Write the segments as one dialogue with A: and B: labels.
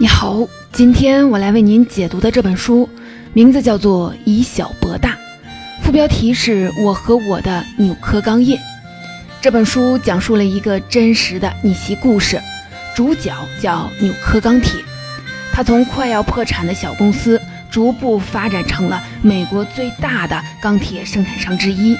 A: 你好，今天我来为您解读的这本书，名字叫做《以小博大》，副标题是我和我的纽科钢业。这本书讲述了一个真实的逆袭故事，主角叫纽科钢铁，他从快要破产的小公司，逐步发展成了美国最大的钢铁生产商之一。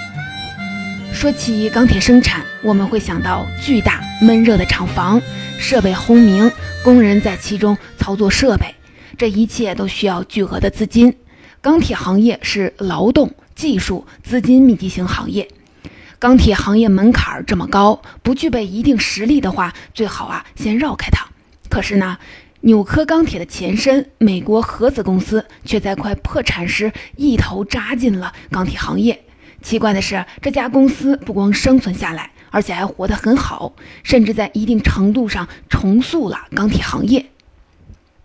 A: 说起钢铁生产，我们会想到巨大闷热的厂房，设备轰鸣。工人在其中操作设备，这一切都需要巨额的资金。钢铁行业是劳动、技术、资金密集型行业。钢铁行业门槛这么高，不具备一定实力的话，最好啊先绕开它。可是呢，纽科钢铁的前身美国合资公司却在快破产时一头扎进了钢铁行业。奇怪的是，这家公司不光生存下来。而且还活得很好，甚至在一定程度上重塑了钢铁行业。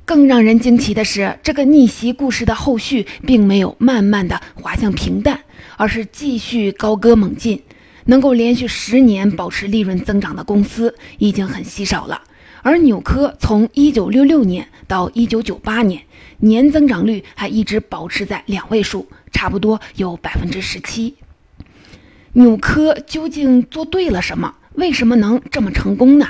A: 更让人惊奇的是，这个逆袭故事的后续并没有慢慢的滑向平淡，而是继续高歌猛进。能够连续十年保持利润增长的公司已经很稀少了。而纽科从1966年到1998年，年增长率还一直保持在两位数，差不多有百分之十七。纽科究竟做对了什么？为什么能这么成功呢？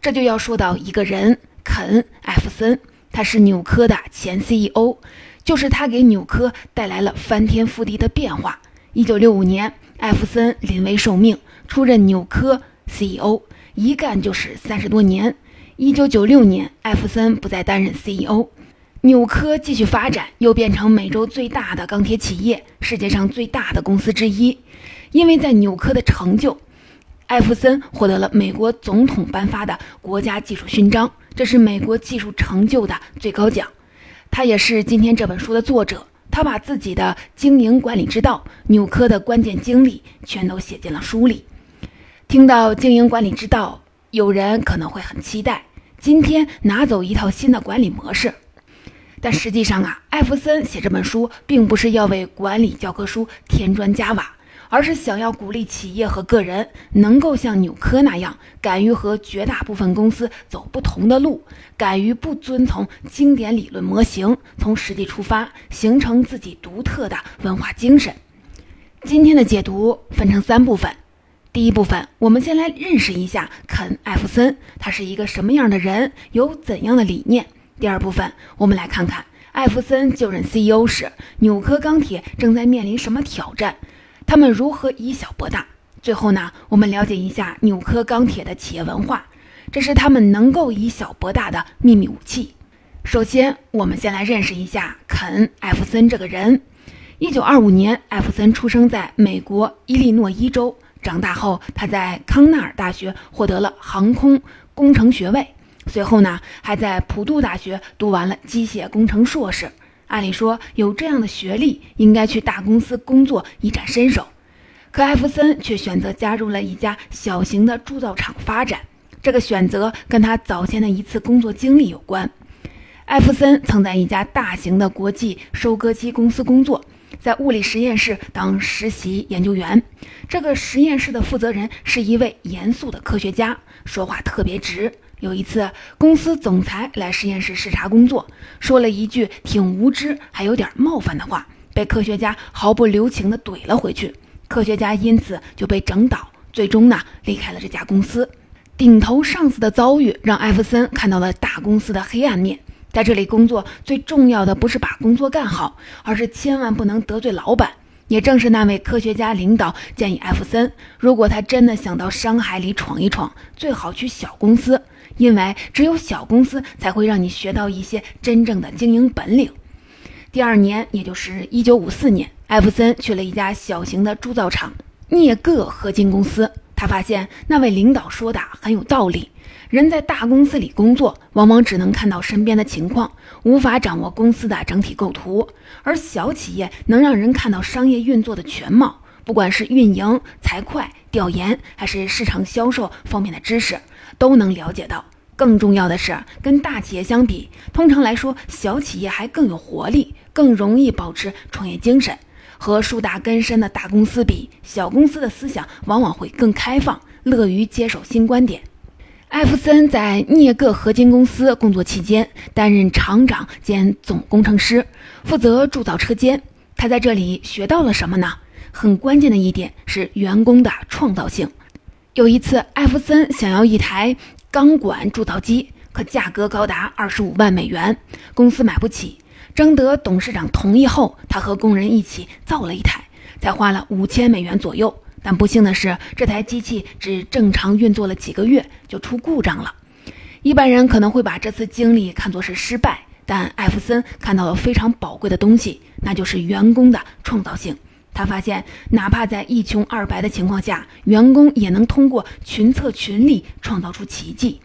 A: 这就要说到一个人，肯·艾弗森，他是纽科的前 CEO，就是他给纽科带来了翻天覆地的变化。一九六五年，艾弗森临危受命，出任纽科 CEO，一干就是三十多年。一九九六年，艾弗森不再担任 CEO，纽科继续发展，又变成美洲最大的钢铁企业，世界上最大的公司之一。因为在纽科的成就，艾弗森获得了美国总统颁发的国家技术勋章，这是美国技术成就的最高奖。他也是今天这本书的作者，他把自己的经营管理之道、纽科的关键经历全都写进了书里。听到经营管理之道，有人可能会很期待今天拿走一套新的管理模式，但实际上啊，艾弗森写这本书并不是要为管理教科书添砖加瓦。而是想要鼓励企业和个人能够像纽科那样，敢于和绝大部分公司走不同的路，敢于不遵从经典理论模型，从实际出发，形成自己独特的文化精神。今天的解读分成三部分，第一部分我们先来认识一下肯·艾弗森，他是一个什么样的人，有怎样的理念。第二部分我们来看看艾弗森就任 CEO 时，纽科钢铁正在面临什么挑战。他们如何以小博大？最后呢，我们了解一下纽科钢铁的企业文化，这是他们能够以小博大的秘密武器。首先，我们先来认识一下肯·艾弗森这个人。一九二五年，艾弗森出生在美国伊利诺伊州。长大后，他在康奈尔大学获得了航空工程学位，随后呢，还在普渡大学读完了机械工程硕士。按理说，有这样的学历，应该去大公司工作一展身手。可艾弗森却选择加入了一家小型的铸造厂发展。这个选择跟他早前的一次工作经历有关。艾弗森曾在一家大型的国际收割机公司工作，在物理实验室当实习研究员。这个实验室的负责人是一位严肃的科学家，说话特别直。有一次，公司总裁来实验室视察工作，说了一句挺无知还有点冒犯的话，被科学家毫不留情地怼了回去。科学家因此就被整倒，最终呢离开了这家公司。顶头上司的遭遇让艾弗森看到了大公司的黑暗面。在这里工作最重要的不是把工作干好，而是千万不能得罪老板。也正是那位科学家领导建议艾弗森，如果他真的想到商海里闯一闯，最好去小公司。因为只有小公司才会让你学到一些真正的经营本领。第二年，也就是一九五四年，艾弗森去了一家小型的铸造厂——镍铬合金公司。他发现那位领导说的很有道理：人在大公司里工作，往往只能看到身边的情况，无法掌握公司的整体构图；而小企业能让人看到商业运作的全貌，不管是运营、财会、调研，还是市场销售方面的知识。都能了解到。更重要的是，跟大企业相比，通常来说，小企业还更有活力，更容易保持创业精神。和树大根深的大公司比，小公司的思想往往会更开放，乐于接受新观点。艾弗森在镍铬合金公司工作期间，担任厂长兼总工程师，负责铸造车间。他在这里学到了什么呢？很关键的一点是员工的创造性。有一次，艾弗森想要一台钢管铸造机，可价格高达二十五万美元，公司买不起。征得董事长同意后，他和工人一起造了一台，才花了五千美元左右。但不幸的是，这台机器只正常运作了几个月就出故障了。一般人可能会把这次经历看作是失败，但艾弗森看到了非常宝贵的东西，那就是员工的创造性。他发现，哪怕在一穷二白的情况下，员工也能通过群策群力创造出奇迹。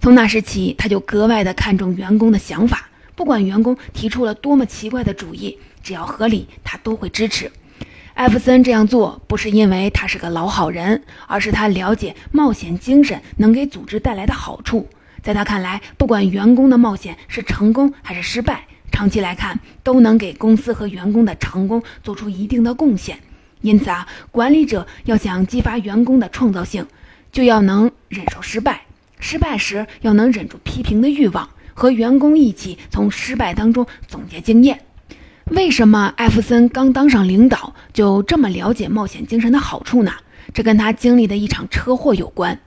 A: 从那时起，他就格外的看重员工的想法，不管员工提出了多么奇怪的主意，只要合理，他都会支持。艾弗森这样做不是因为他是个老好人，而是他了解冒险精神能给组织带来的好处。在他看来，不管员工的冒险是成功还是失败，长期来看都能给公司和员工的成功做出一定的贡献。因此啊，管理者要想激发员工的创造性，就要能忍受失败；失败时要能忍住批评的欲望，和员工一起从失败当中总结经验。为什么艾弗森刚当上领导就这么了解冒险精神的好处呢？这跟他经历的一场车祸有关。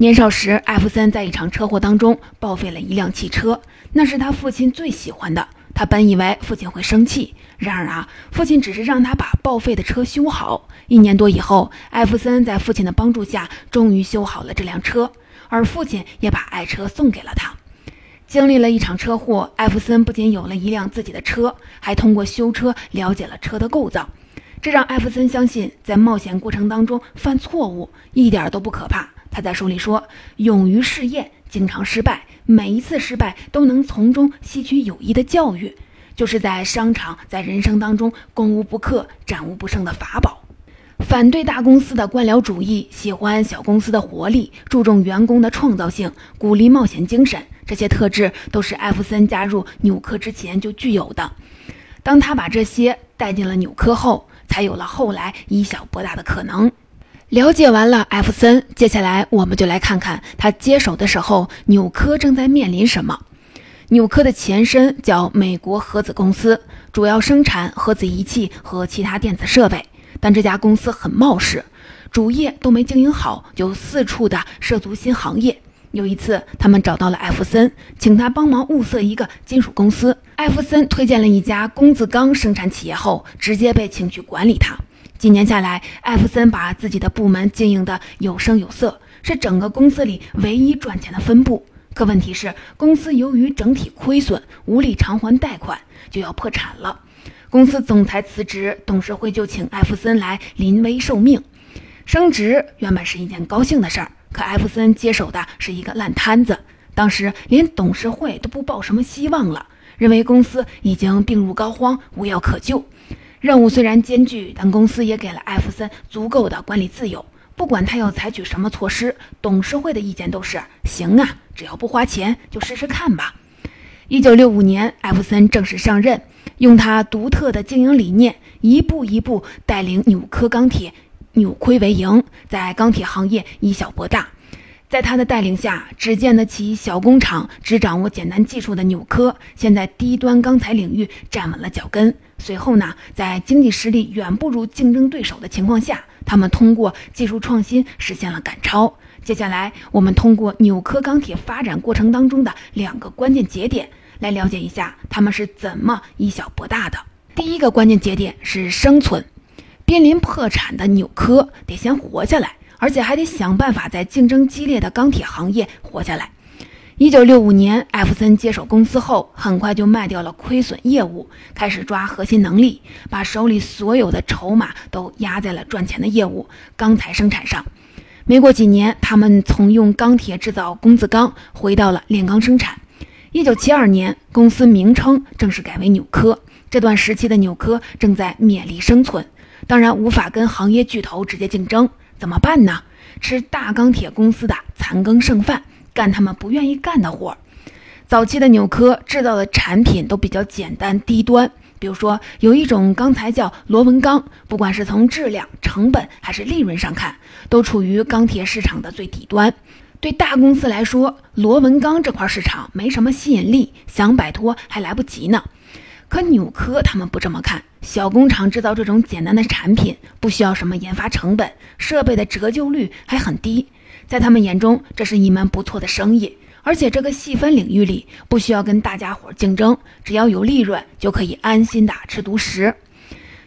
A: 年少时，艾弗森在一场车祸当中报废了一辆汽车，那是他父亲最喜欢的。他本以为父亲会生气，然而啊，父亲只是让他把报废的车修好。一年多以后，艾弗森在父亲的帮助下，终于修好了这辆车，而父亲也把爱车送给了他。经历了一场车祸，艾弗森不仅有了一辆自己的车，还通过修车了解了车的构造。这让艾弗森相信，在冒险过程当中犯错误一点都不可怕。他在书里说：“勇于试验，经常失败，每一次失败都能从中吸取有益的教育，就是在商场、在人生当中攻无不克、战无不胜的法宝。”反对大公司的官僚主义，喜欢小公司的活力，注重员工的创造性，鼓励冒险精神。这些特质都是艾弗森加入纽科之前就具有的。当他把这些带进了纽科后，才有了后来以小博大的可能。了解完了艾弗森，接下来我们就来看看他接手的时候，纽科正在面临什么。纽科的前身叫美国核子公司，主要生产核子仪器和其他电子设备。但这家公司很冒失，主业都没经营好，就四处的涉足新行业。有一次，他们找到了艾弗森，请他帮忙物色一个金属公司。艾弗森推荐了一家工字钢生产企业后，直接被请去管理它。几年下来，艾弗森把自己的部门经营得有声有色，是整个公司里唯一赚钱的分部。可问题是，公司由于整体亏损，无力偿还贷款，就要破产了。公司总裁辞职，董事会就请艾弗森来临危受命。升职原本是一件高兴的事儿。可艾弗森接手的是一个烂摊子，当时连董事会都不抱什么希望了，认为公司已经病入膏肓，无药可救。任务虽然艰巨，但公司也给了艾弗森足够的管理自由，不管他要采取什么措施，董事会的意见都是行啊，只要不花钱，就试试看吧。一九六五年，艾弗森正式上任，用他独特的经营理念，一步一步带领纽科钢铁。扭亏为盈，在钢铁行业以小博大。在他的带领下，只建得起小工厂、只掌握简单技术的纽科，现在低端钢材领域站稳了脚跟。随后呢，在经济实力远不如竞争对手的情况下，他们通过技术创新实现了赶超。接下来，我们通过纽科钢铁发展过程当中的两个关键节点，来了解一下他们是怎么以小博大的。第一个关键节点是生存。濒临破产的纽科得先活下来，而且还得想办法在竞争激烈的钢铁行业活下来。一九六五年，艾弗森接手公司后，很快就卖掉了亏损业务，开始抓核心能力，把手里所有的筹码都压在了赚钱的业务——钢材生产上。没过几年，他们从用钢铁制造工字钢回到了炼钢生产。一九七二年，公司名称正式改为纽科。这段时期的纽科正在勉力生存。当然无法跟行业巨头直接竞争，怎么办呢？吃大钢铁公司的残羹剩饭，干他们不愿意干的活儿。早期的纽科制造的产品都比较简单低端，比如说有一种钢材叫螺纹钢，不管是从质量、成本还是利润上看，都处于钢铁市场的最底端。对大公司来说，螺纹钢这块市场没什么吸引力，想摆脱还来不及呢。可纽科他们不这么看，小工厂制造这种简单的产品，不需要什么研发成本，设备的折旧率还很低，在他们眼中，这是一门不错的生意。而且这个细分领域里，不需要跟大家伙竞争，只要有利润，就可以安心的吃独食。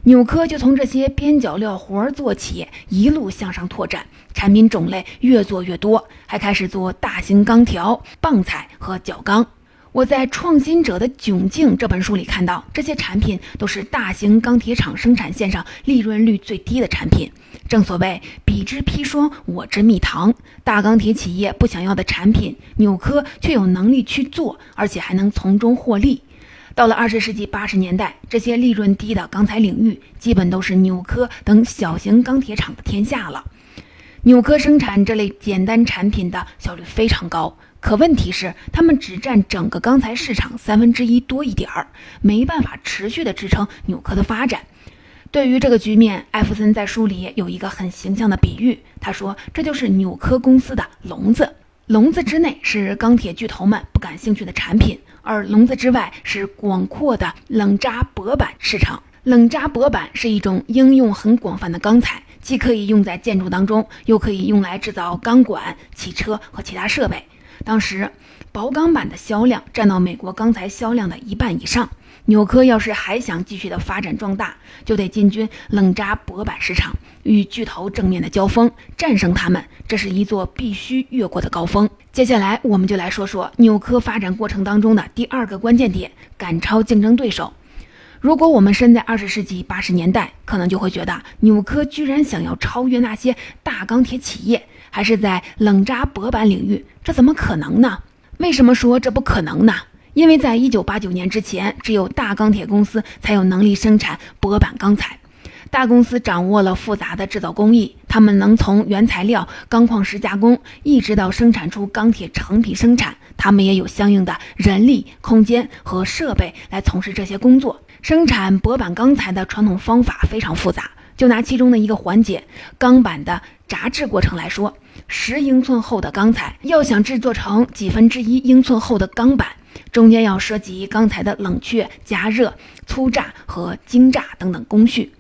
A: 纽科就从这些边角料活做起，一路向上拓展，产品种类越做越多，还开始做大型钢条、棒材和角钢。我在《创新者的窘境》这本书里看到，这些产品都是大型钢铁厂生产线上利润率最低的产品。正所谓彼之砒霜，我之蜜糖。大钢铁企业不想要的产品，纽科却有能力去做，而且还能从中获利。到了二十世纪八十年代，这些利润低的钢材领域，基本都是纽科等小型钢铁厂的天下了。纽科生产这类简单产品的效率非常高。可问题是，他们只占整个钢材市场三分之一多一点儿，没办法持续的支撑纽科的发展。对于这个局面，艾弗森在书里有一个很形象的比喻，他说这就是纽科公司的笼子，笼子之内是钢铁巨头们不感兴趣的产品，而笼子之外是广阔的冷轧薄板市场。冷轧薄板是一种应用很广泛的钢材，既可以用在建筑当中，又可以用来制造钢管、汽车和其他设备。当时，薄钢板的销量占到美国钢材销量的一半以上。纽科要是还想继续的发展壮大，就得进军冷轧薄板市场，与巨头正面的交锋，战胜他们，这是一座必须越过的高峰。接下来，我们就来说说纽科发展过程当中的第二个关键点：赶超竞争对手。如果我们身在二十世纪八十年代，可能就会觉得纽科居然想要超越那些大钢铁企业。还是在冷轧薄板领域，这怎么可能呢？为什么说这不可能呢？因为在一九八九年之前，只有大钢铁公司才有能力生产薄板钢材。大公司掌握了复杂的制造工艺，他们能从原材料钢矿石加工，一直到生产出钢铁成品生产。他们也有相应的人力、空间和设备来从事这些工作。生产薄板钢材的传统方法非常复杂。就拿其中的一个环节——钢板的轧制过程来说。十英寸厚的钢材要想制作成几分之一英寸厚的钢板，中间要涉及钢材的冷却、加热、粗榨和精榨等等工序。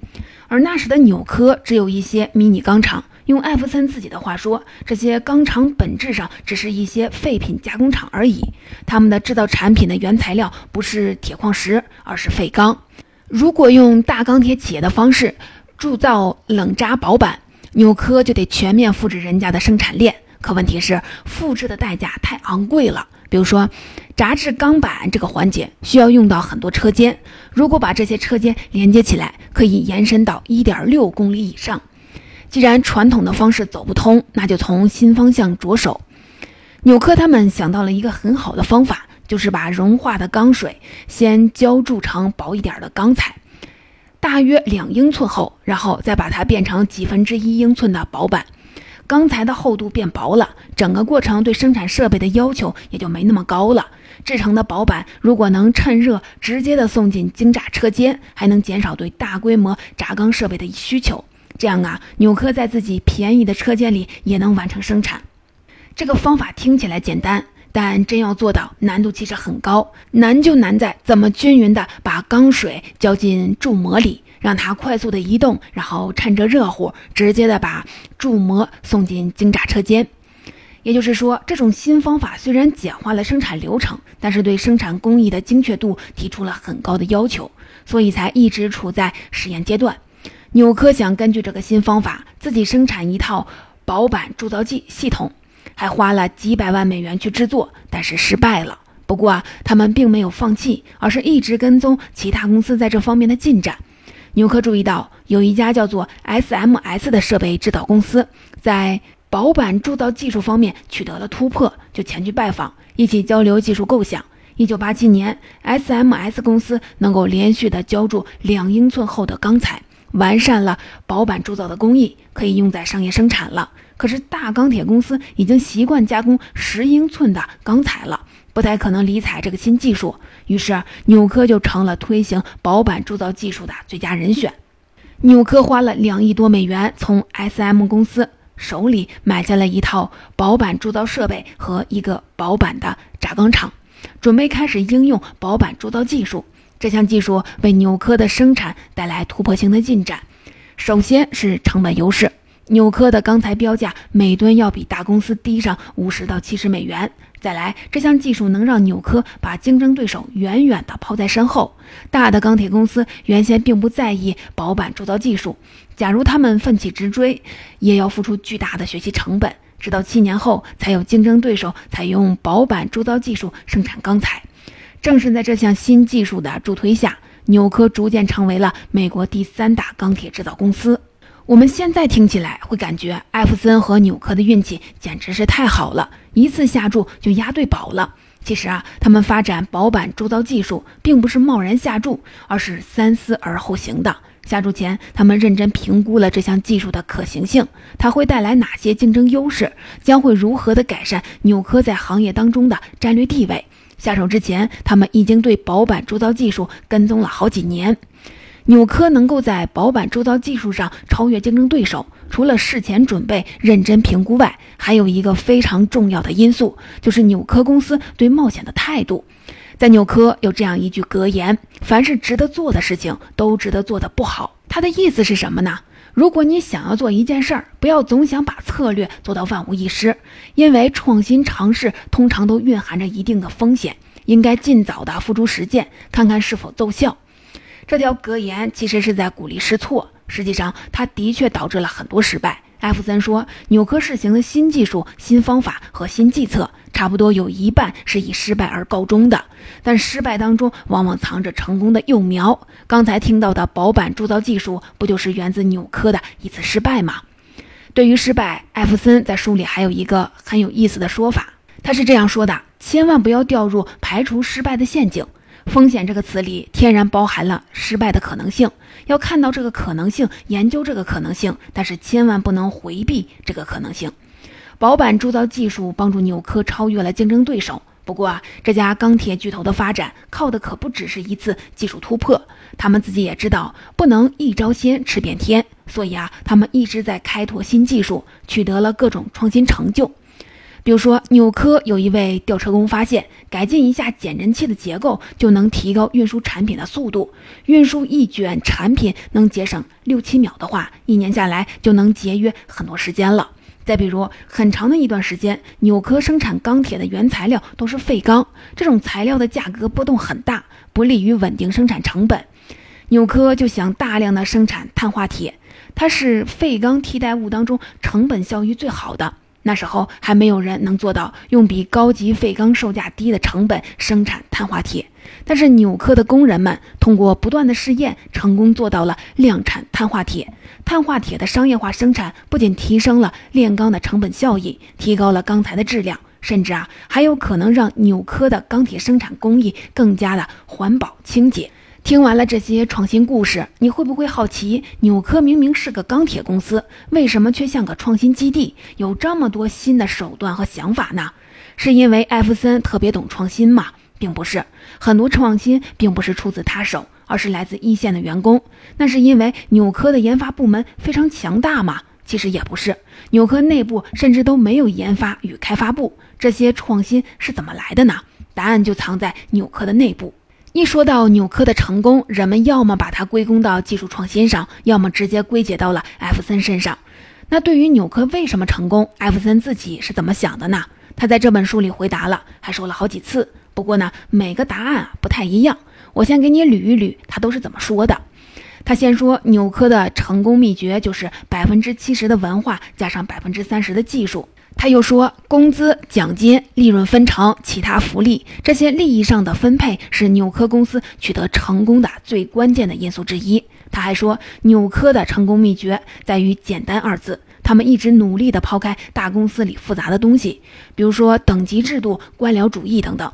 A: 而那时的纽科只有一些迷你钢厂，用艾弗森自己的话说，这些钢厂本质上只是一些废品加工厂而已。他们的制造产品的原材料不是铁矿石，而是废钢。如果用大钢铁企业的方式铸造冷轧薄板，纽科就得全面复制人家的生产链，可问题是复制的代价太昂贵了。比如说，轧制钢板这个环节需要用到很多车间，如果把这些车间连接起来，可以延伸到一点六公里以上。既然传统的方式走不通，那就从新方向着手。纽科他们想到了一个很好的方法，就是把融化的钢水先浇铸成薄一点的钢材。大约两英寸厚，然后再把它变成几分之一英寸的薄板，钢材的厚度变薄了，整个过程对生产设备的要求也就没那么高了。制成的薄板如果能趁热直接的送进精榨车间，还能减少对大规模轧钢设备的需求。这样啊，纽科在自己便宜的车间里也能完成生产。这个方法听起来简单。但真要做到，难度其实很高。难就难在怎么均匀的把钢水浇进铸模里，让它快速的移动，然后趁着热乎，直接的把铸模送进精榨车间。也就是说，这种新方法虽然简化了生产流程，但是对生产工艺的精确度提出了很高的要求，所以才一直处在实验阶段。纽科想根据这个新方法，自己生产一套薄板铸造剂系统。还花了几百万美元去制作，但是失败了。不过，他们并没有放弃，而是一直跟踪其他公司在这方面的进展。纽科注意到有一家叫做 SMS 的设备制造公司在薄板铸造技术方面取得了突破，就前去拜访，一起交流技术构想。一九八七年，SMS 公司能够连续的浇铸两英寸厚的钢材，完善了薄板铸造的工艺，可以用在商业生产了。可是大钢铁公司已经习惯加工十英寸的钢材了，不太可能理睬这个新技术。于是纽科就成了推行薄板铸造技术的最佳人选。纽科花了两亿多美元从 S.M 公司手里买下了一套薄板铸造设备和一个薄板的轧钢厂，准备开始应用薄板铸造技术。这项技术为纽科的生产带来突破性的进展。首先是成本优势，纽科的钢材标价每吨要比大公司低上五十到七十美元。再来，这项技术能让纽科把竞争对手远远地抛在身后。大的钢铁公司原先并不在意薄板铸造技术，假如他们奋起直追，也要付出巨大的学习成本。直到七年后，才有竞争对手采用薄板铸造技术生产钢材。正是在这项新技术的助推下，纽科逐渐成为了美国第三大钢铁制造公司。我们现在听起来会感觉艾弗森和纽科的运气简直是太好了，一次下注就押对宝了。其实啊，他们发展薄板铸造技术并不是贸然下注，而是三思而后行的。下注前，他们认真评估了这项技术的可行性，它会带来哪些竞争优势，将会如何的改善纽科在行业当中的战略地位。下手之前，他们已经对薄板铸造技术跟踪了好几年。纽科能够在薄板铸造技术上超越竞争对手，除了事前准备、认真评估外，还有一个非常重要的因素，就是纽科公司对冒险的态度。在纽科有这样一句格言：“凡是值得做的事情，都值得做得不好。”他的意思是什么呢？如果你想要做一件事儿，不要总想把策略做到万无一失，因为创新尝试通常都蕴含着一定的风险，应该尽早的付诸实践，看看是否奏效。这条格言其实是在鼓励试错，实际上它的确导致了很多失败。艾弗森说，纽科试行的新技术、新方法和新计策，差不多有一半是以失败而告终的。但失败当中往往藏着成功的幼苗。刚才听到的薄板铸造技术，不就是源自纽科的一次失败吗？对于失败，艾弗森在书里还有一个很有意思的说法，他是这样说的：千万不要掉入排除失败的陷阱。风险这个词里天然包含了失败的可能性，要看到这个可能性，研究这个可能性，但是千万不能回避这个可能性。薄板铸造技术帮助纽科超越了竞争对手。不过啊，这家钢铁巨头的发展靠的可不只是一次技术突破，他们自己也知道不能一招鲜吃遍天，所以啊，他们一直在开拓新技术，取得了各种创新成就。比如说，纽科有一位吊车工发现，改进一下减震器的结构就能提高运输产品的速度。运输一卷产品能节省六七秒的话，一年下来就能节约很多时间了。再比如，很长的一段时间，纽科生产钢铁的原材料都是废钢，这种材料的价格波动很大，不利于稳定生产成本。纽科就想大量的生产碳化铁，它是废钢替代物当中成本效益最好的。那时候还没有人能做到用比高级废钢售价低的成本生产碳化铁，但是纽科的工人们通过不断的试验，成功做到了量产碳化铁。碳化铁的商业化生产不仅提升了炼钢的成本效益，提高了钢材的质量，甚至啊还有可能让纽科的钢铁生产工艺更加的环保清洁。听完了这些创新故事，你会不会好奇，纽科明明是个钢铁公司，为什么却像个创新基地，有这么多新的手段和想法呢？是因为艾弗森特别懂创新吗？并不是，很多创新并不是出自他手，而是来自一线的员工。那是因为纽科的研发部门非常强大吗？其实也不是，纽科内部甚至都没有研发与开发部。这些创新是怎么来的呢？答案就藏在纽科的内部。一说到纽科的成功，人们要么把它归功到技术创新上，要么直接归结到了艾弗森身上。那对于纽科为什么成功，艾弗森自己是怎么想的呢？他在这本书里回答了，还说了好几次。不过呢，每个答案啊不太一样。我先给你捋一捋，他都是怎么说的。他先说纽科的成功秘诀就是百分之七十的文化加上百分之三十的技术。他又说，工资、奖金、利润分成、其他福利这些利益上的分配是纽科公司取得成功的最关键的因素之一。他还说，纽科的成功秘诀在于“简单”二字。他们一直努力地抛开大公司里复杂的东西，比如说等级制度、官僚主义等等。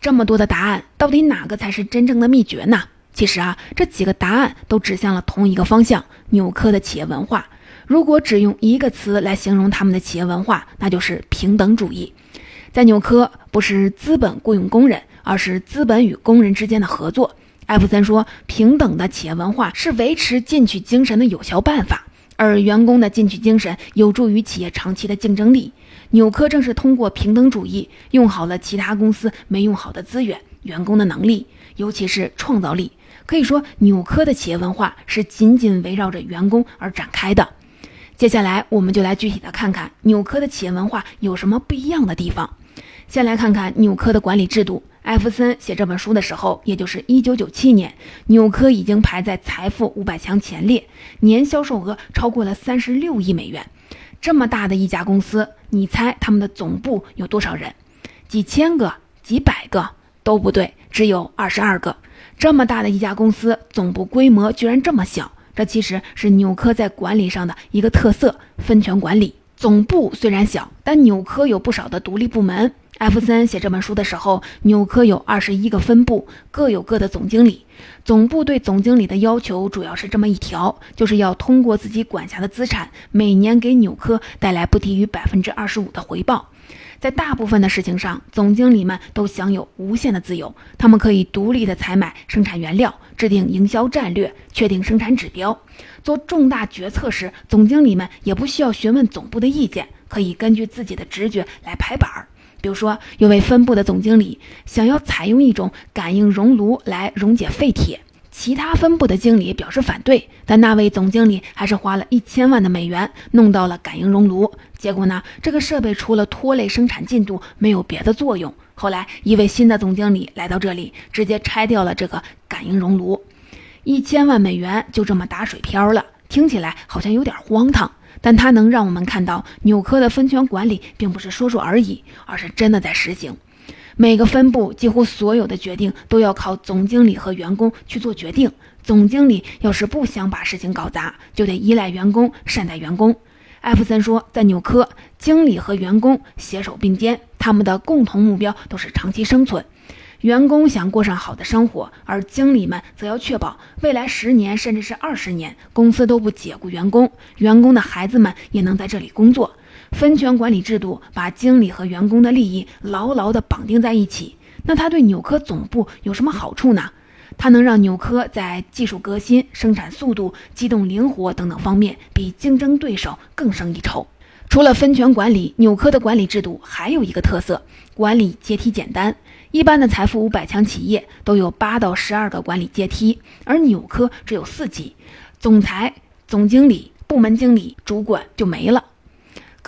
A: 这么多的答案，到底哪个才是真正的秘诀呢？其实啊，这几个答案都指向了同一个方向：纽科的企业文化。如果只用一个词来形容他们的企业文化，那就是平等主义。在纽科，不是资本雇佣工人，而是资本与工人之间的合作。艾普森说，平等的企业文化是维持进取精神的有效办法。而员工的进取精神有助于企业长期的竞争力。纽科正是通过平等主义，用好了其他公司没用好的资源、员工的能力，尤其是创造力。可以说，纽科的企业文化是紧紧围绕着员工而展开的。接下来，我们就来具体的看看纽科的企业文化有什么不一样的地方。先来看看纽科的管理制度。艾弗森写这本书的时候，也就是1997年，纽科已经排在财富五百强前列，年销售额超过了36亿美元。这么大的一家公司，你猜他们的总部有多少人？几千个、几百个都不对，只有二十二个。这么大的一家公司，总部规模居然这么小，这其实是纽科在管理上的一个特色——分权管理。总部虽然小，但纽科有不少的独立部门。艾弗森写这本书的时候，纽科有二十一个分部，各有各的总经理。总部对总经理的要求主要是这么一条，就是要通过自己管辖的资产，每年给纽科带来不低于百分之二十五的回报。在大部分的事情上，总经理们都享有无限的自由，他们可以独立的采买生产原料，制定营销战略，确定生产指标。做重大决策时，总经理们也不需要询问总部的意见，可以根据自己的直觉来拍板儿。比如说，有位分部的总经理想要采用一种感应熔炉来溶解废铁，其他分部的经理表示反对，但那位总经理还是花了一千万的美元弄到了感应熔炉。结果呢，这个设备除了拖累生产进度，没有别的作用。后来，一位新的总经理来到这里，直接拆掉了这个感应熔炉，一千万美元就这么打水漂了。听起来好像有点荒唐。但它能让我们看到，纽科的分权管理并不是说说而已，而是真的在实行。每个分部几乎所有的决定都要靠总经理和员工去做决定。总经理要是不想把事情搞砸，就得依赖员工，善待员工。艾弗森说，在纽科，经理和员工携手并肩，他们的共同目标都是长期生存。员工想过上好的生活，而经理们则要确保未来十年甚至是二十年，公司都不解雇员工，员工的孩子们也能在这里工作。分权管理制度把经理和员工的利益牢牢地绑定在一起。那它对纽科总部有什么好处呢？它能让纽科在技术革新、生产速度、机动灵活等等方面比竞争对手更胜一筹。除了分权管理，纽科的管理制度还有一个特色：管理阶梯简单。一般的财富五百强企业都有八到十二个管理阶梯，而纽科只有四级，总裁、总经理、部门经理、主管就没了。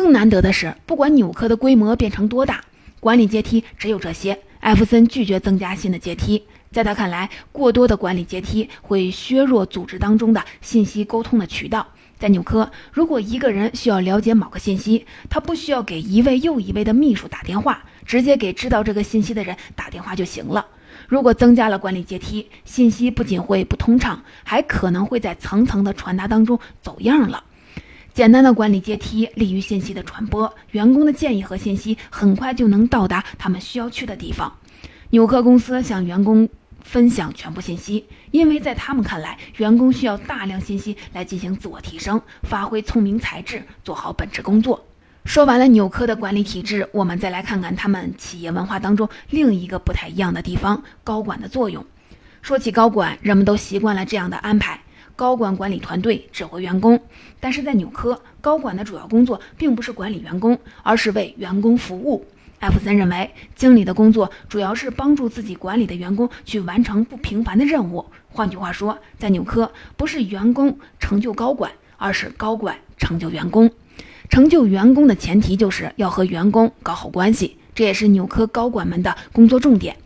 A: 更难得的是，不管纽科的规模变成多大，管理阶梯只有这些。艾弗森拒绝增加新的阶梯，在他看来，过多的管理阶梯会削弱组织当中的信息沟通的渠道。在纽科，如果一个人需要了解某个信息，他不需要给一位又一位的秘书打电话，直接给知道这个信息的人打电话就行了。如果增加了管理阶梯，信息不仅会不通畅，还可能会在层层的传达当中走样了。简单的管理阶梯利于信息的传播，员工的建议和信息很快就能到达他们需要去的地方。纽科公司向员工。分享全部信息，因为在他们看来，员工需要大量信息来进行自我提升，发挥聪明才智，做好本职工作。说完了纽科的管理体制，我们再来看看他们企业文化当中另一个不太一样的地方——高管的作用。说起高管，人们都习惯了这样的安排：高管管理团队，指挥员工。但是在纽科，高管的主要工作并不是管理员工，而是为员工服务。艾弗森认为，经理的工作主要是帮助自己管理的员工去完成不平凡的任务。换句话说，在纽科，不是员工成就高管，而是高管成就员工。成就员工的前提就是要和员工搞好关系，这也是纽科高管们的工作重点。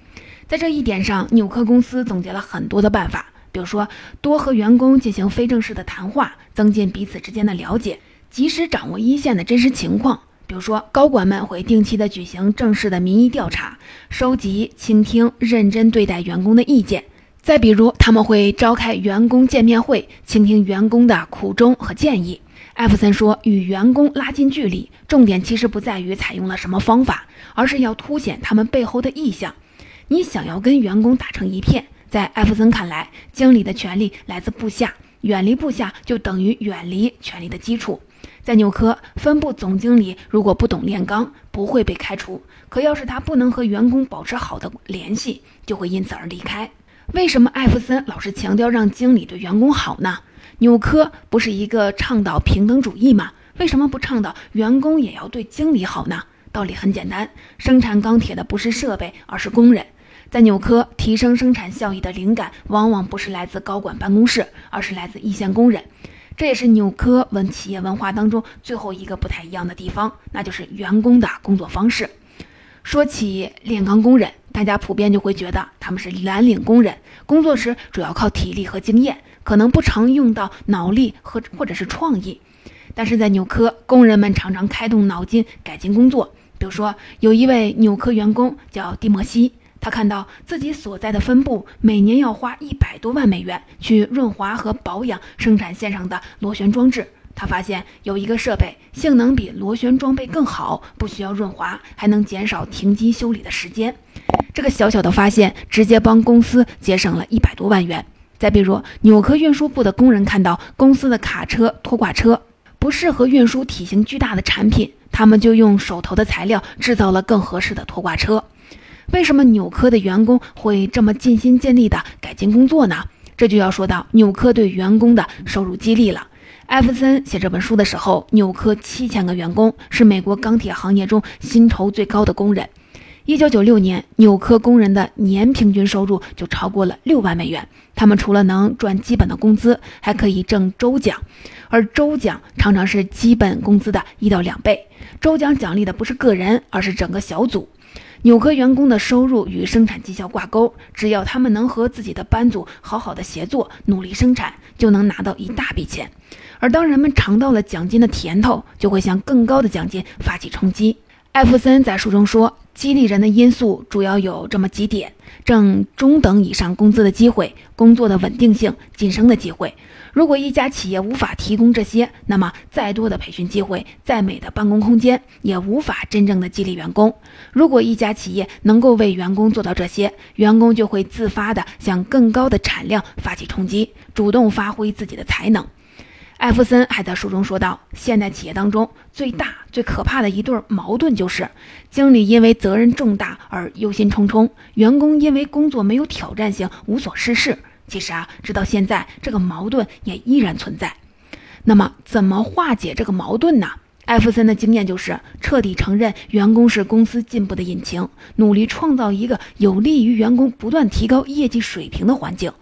A: 在这一点上，纽科公司总结了很多的办法，比如说，多和员工进行非正式的谈话，增进彼此之间的了解，及时掌握一线的真实情况。比如说，高管们会定期的举行正式的民意调查，收集、倾听、认真对待员工的意见。再比如，他们会召开员工见面会，倾听员工的苦衷和建议。艾弗森说，与员工拉近距离，重点其实不在于采用了什么方法，而是要凸显他们背后的意向。你想要跟员工打成一片，在艾弗森看来，经理的权力来自部下，远离部下就等于远离权力的基础。在纽科，分部总经理如果不懂炼钢，不会被开除；可要是他不能和员工保持好的联系，就会因此而离开。为什么艾弗森老是强调让经理对员工好呢？纽科不是一个倡导平等主义吗？为什么不倡导员工也要对经理好呢？道理很简单，生产钢铁的不是设备，而是工人。在纽科，提升生产效益的灵感往往不是来自高管办公室，而是来自一线工人。这也是纽科文企业文化当中最后一个不太一样的地方，那就是员工的工作方式。说起炼钢工人，大家普遍就会觉得他们是蓝领工人，工作时主要靠体力和经验，可能不常用到脑力和或者是创意。但是在纽科，工人们常常开动脑筋改进工作。比如说，有一位纽科员工叫蒂莫西，他看到自己所在的分部每年要花一百多万美元去润滑和保养生产线上的螺旋装置。他发现有一个设备性能比螺旋装备更好，不需要润滑，还能减少停机修理的时间。这个小小的发现直接帮公司节省了一百多万元。再比如，纽科运输部的工人看到公司的卡车拖挂车不适合运输体型巨大的产品，他们就用手头的材料制造了更合适的拖挂车。为什么纽科的员工会这么尽心尽力地改进工作呢？这就要说到纽科对员工的收入激励了。艾弗森写这本书的时候，纽科七千个员工是美国钢铁行业中薪酬最高的工人。一九九六年，纽科工人的年平均收入就超过了六万美元。他们除了能赚基本的工资，还可以挣周奖，而周奖常常是基本工资的一到两倍。周奖奖励的不是个人，而是整个小组。纽科员工的收入与生产绩效挂钩，只要他们能和自己的班组好好的协作，努力生产，就能拿到一大笔钱。而当人们尝到了奖金的甜头，就会向更高的奖金发起冲击。艾弗森在书中说，激励人的因素主要有这么几点：挣中等以上工资的机会，工作的稳定性，晋升的机会。如果一家企业无法提供这些，那么再多的培训机会，再美的办公空间，也无法真正的激励员工。如果一家企业能够为员工做到这些，员工就会自发的向更高的产量发起冲击，主动发挥自己的才能。艾弗森还在书中说道：“现代企业当中最大、最可怕的一对矛盾，就是经理因为责任重大而忧心忡忡，员工因为工作没有挑战性无所事事。”其实啊，直到现在，这个矛盾也依然存在。那么，怎么化解这个矛盾呢？艾弗森的经验就是，彻底承认员工是公司进步的引擎，努力创造一个有利于员工不断提高业绩水平的环境。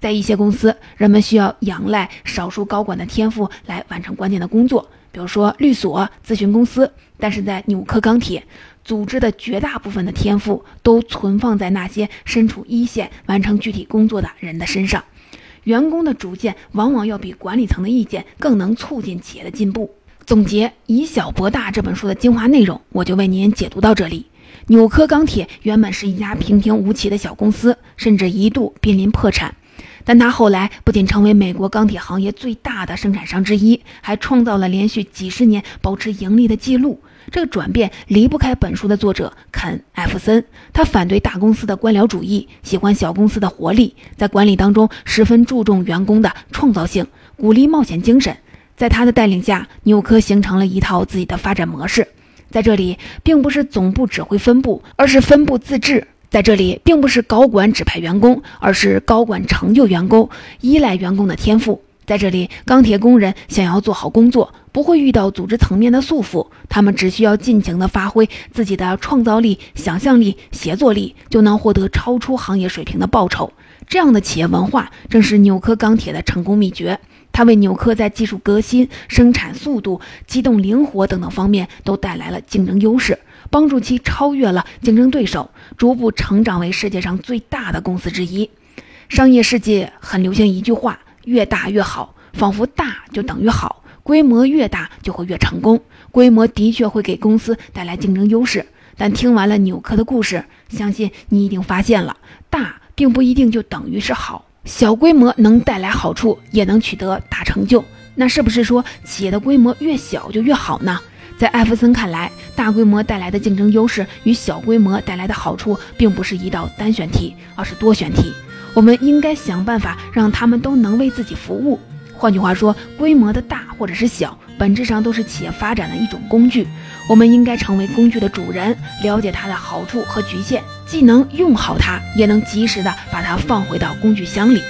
A: 在一些公司，人们需要仰赖少数高管的天赋来完成关键的工作，比如说律所、咨询公司。但是在纽科钢铁。组织的绝大部分的天赋都存放在那些身处一线完成具体工作的人的身上，员工的主见往往要比管理层的意见更能促进企业的进步。总结《以小博大》这本书的精华内容，我就为您解读到这里。纽科钢铁原本是一家平平无奇的小公司，甚至一度濒临破产。但他后来不仅成为美国钢铁行业最大的生产商之一，还创造了连续几十年保持盈利的记录。这个转变离不开本书的作者肯·艾弗森。他反对大公司的官僚主义，喜欢小公司的活力，在管理当中十分注重员工的创造性，鼓励冒险精神。在他的带领下，纽科形成了一套自己的发展模式。在这里，并不是总部指挥分部，而是分部自治。在这里，并不是高管指派员工，而是高管成就员工，依赖员工的天赋。在这里，钢铁工人想要做好工作，不会遇到组织层面的束缚，他们只需要尽情地发挥自己的创造力、想象力、协作力，就能获得超出行业水平的报酬。这样的企业文化正是纽科钢铁的成功秘诀。它为纽科在技术革新、生产速度、机动灵活等等方面都带来了竞争优势。帮助其超越了竞争对手，逐步成长为世界上最大的公司之一。商业世界很流行一句话：“越大越好”，仿佛大就等于好，规模越大就会越成功。规模的确会给公司带来竞争优势，但听完了纽克的故事，相信你一定发现了，大并不一定就等于是好。小规模能带来好处，也能取得大成就。那是不是说企业的规模越小就越好呢？在艾弗森看来，大规模带来的竞争优势与小规模带来的好处，并不是一道单选题，而是多选题。我们应该想办法让他们都能为自己服务。换句话说，规模的大或者是小，本质上都是企业发展的一种工具。我们应该成为工具的主人，了解它的好处和局限，既能用好它，也能及时的把它放回到工具箱里。